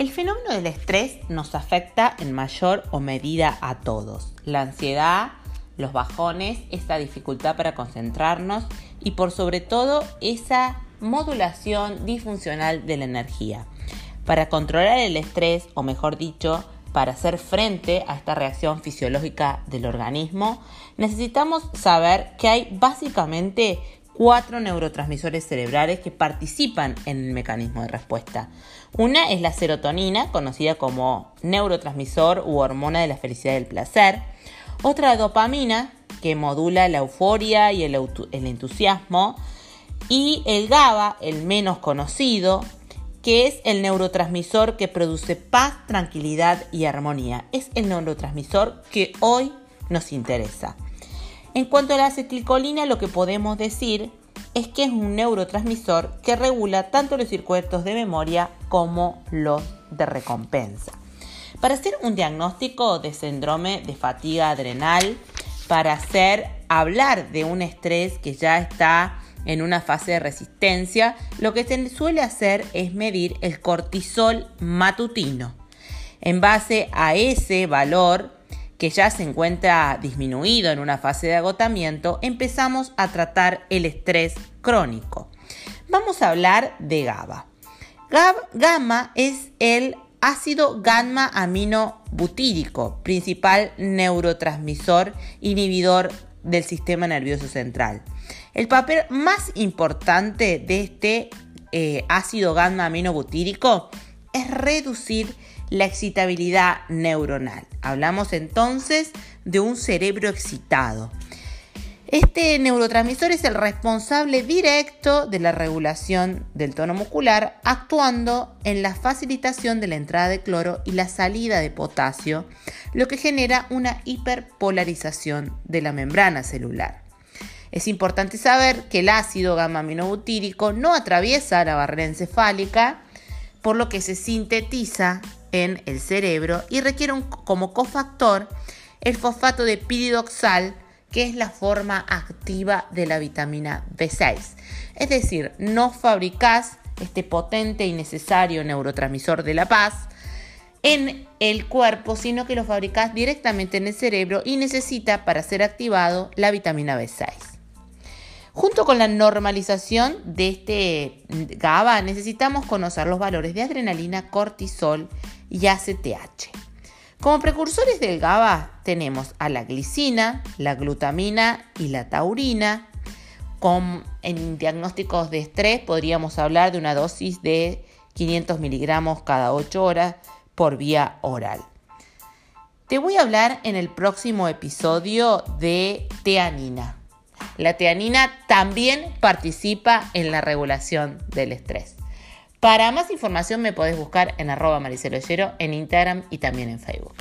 El fenómeno del estrés nos afecta en mayor o medida a todos. La ansiedad, los bajones, esa dificultad para concentrarnos y por sobre todo esa modulación disfuncional de la energía. Para controlar el estrés, o mejor dicho, para hacer frente a esta reacción fisiológica del organismo, necesitamos saber que hay básicamente cuatro neurotransmisores cerebrales que participan en el mecanismo de respuesta. Una es la serotonina, conocida como neurotransmisor u hormona de la felicidad y el placer. Otra la dopamina, que modula la euforia y el, el entusiasmo. Y el GABA, el menos conocido, que es el neurotransmisor que produce paz, tranquilidad y armonía. Es el neurotransmisor que hoy nos interesa. En cuanto a la acetilcolina, lo que podemos decir es que es un neurotransmisor que regula tanto los circuitos de memoria como los de recompensa. Para hacer un diagnóstico de síndrome de fatiga adrenal, para hacer hablar de un estrés que ya está en una fase de resistencia, lo que se suele hacer es medir el cortisol matutino. En base a ese valor, que ya se encuentra disminuido en una fase de agotamiento, empezamos a tratar el estrés crónico. Vamos a hablar de GABA. gamma es el ácido gamma aminobutírico, principal neurotransmisor inhibidor del sistema nervioso central. El papel más importante de este eh, ácido gamma aminobutírico es reducir la excitabilidad neuronal. Hablamos entonces de un cerebro excitado. Este neurotransmisor es el responsable directo de la regulación del tono muscular, actuando en la facilitación de la entrada de cloro y la salida de potasio, lo que genera una hiperpolarización de la membrana celular. Es importante saber que el ácido gamma-aminobutírico no atraviesa la barrera encefálica, por lo que se sintetiza en el cerebro y requiere como cofactor el fosfato de piridoxal, que es la forma activa de la vitamina B6. Es decir, no fabricás este potente y necesario neurotransmisor de la paz en el cuerpo, sino que lo fabricás directamente en el cerebro y necesita para ser activado la vitamina B6. Junto con la normalización de este GABA, necesitamos conocer los valores de adrenalina, cortisol y ACTH. Como precursores del GABA tenemos a la glicina, la glutamina y la taurina. Con, en diagnósticos de estrés podríamos hablar de una dosis de 500 miligramos cada 8 horas por vía oral. Te voy a hablar en el próximo episodio de teanina. La teanina también participa en la regulación del estrés. Para más información me podés buscar en arroba en Instagram y también en Facebook.